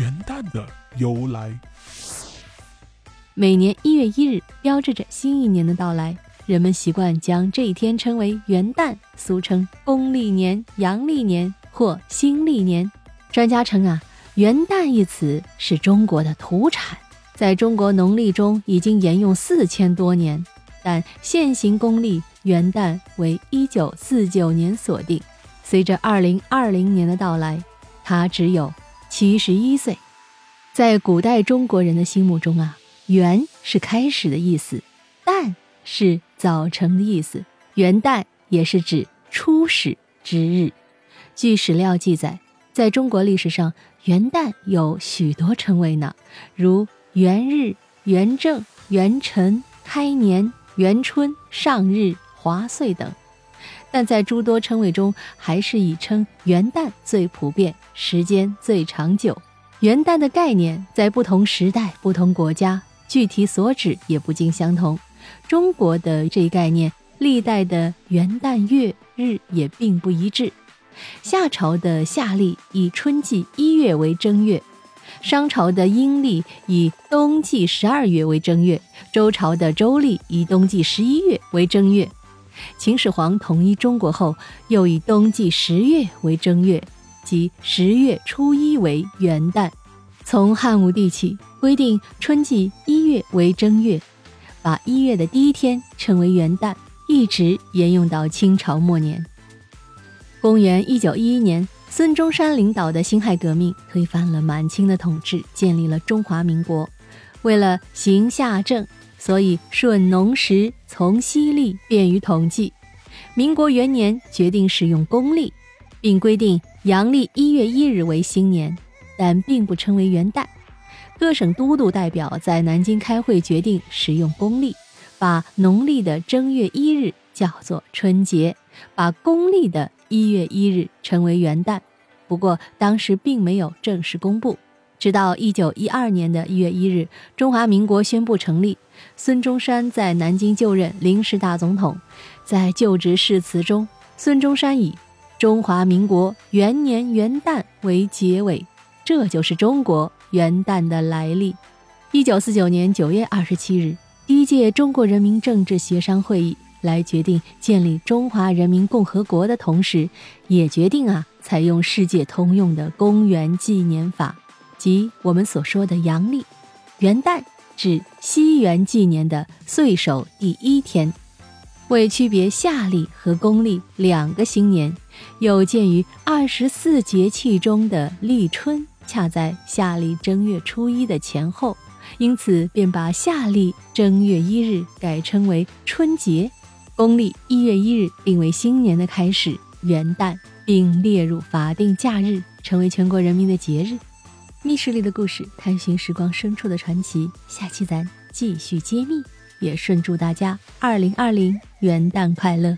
元旦的由来。每年一月一日标志着新一年的到来，人们习惯将这一天称为元旦，俗称公历年、阳历年或新历年。专家称啊，元旦一词是中国的土产，在中国农历中已经沿用四千多年，但现行公历元旦为一九四九年锁定。随着二零二零年的到来，它只有七十一岁。在古代中国人的心目中啊。元是开始的意思，旦是早晨的意思，元旦也是指初始之日。据史料记载，在中国历史上，元旦有许多称谓呢，如元日、元正、元辰、开年、元春、上日、华岁等。但在诸多称谓中，还是以称元旦最普遍，时间最长久。元旦的概念在不同时代、不同国家。具体所指也不尽相同，中国的这一概念，历代的元旦月日也并不一致。夏朝的夏历以春季一月为正月，商朝的阴历以冬季十二月为正月，周朝的周历以冬季十一月为正月。秦始皇统一中国后，又以冬季十月为正月，即十月初一为元旦。从汉武帝起，规定春季一月为正月，把一月的第一天称为元旦，一直沿用到清朝末年。公元一九一一年，孙中山领导的辛亥革命推翻了满清的统治，建立了中华民国。为了行夏政，所以顺农时，从西历，便于统计。民国元年决定使用公历，并规定阳历一月一日为新年。但并不称为元旦。各省都督代表在南京开会，决定使用公历，把农历的正月一日叫做春节，把公历的一月一日称为元旦。不过当时并没有正式公布。直到一九一二年的一月一日，中华民国宣布成立，孙中山在南京就任临时大总统。在就职誓词中，孙中山以“中华民国元年元旦”为结尾。这就是中国元旦的来历。一九四九年九月二十七日，第一届中国人民政治协商会议来决定建立中华人民共和国的同时，也决定啊采用世界通用的公元纪年法，即我们所说的阳历。元旦指西元纪年的岁首第一天。为区别夏历和公历两个新年，又鉴于二十四节气中的立春。恰在夏历正月初一的前后，因此便把夏历正月一日改称为春节，公历一月一日定为新年的开始元旦，并列入法定假日，成为全国人民的节日。密室里的故事，探寻时光深处的传奇。下期咱继续揭秘，也顺祝大家二零二零元旦快乐。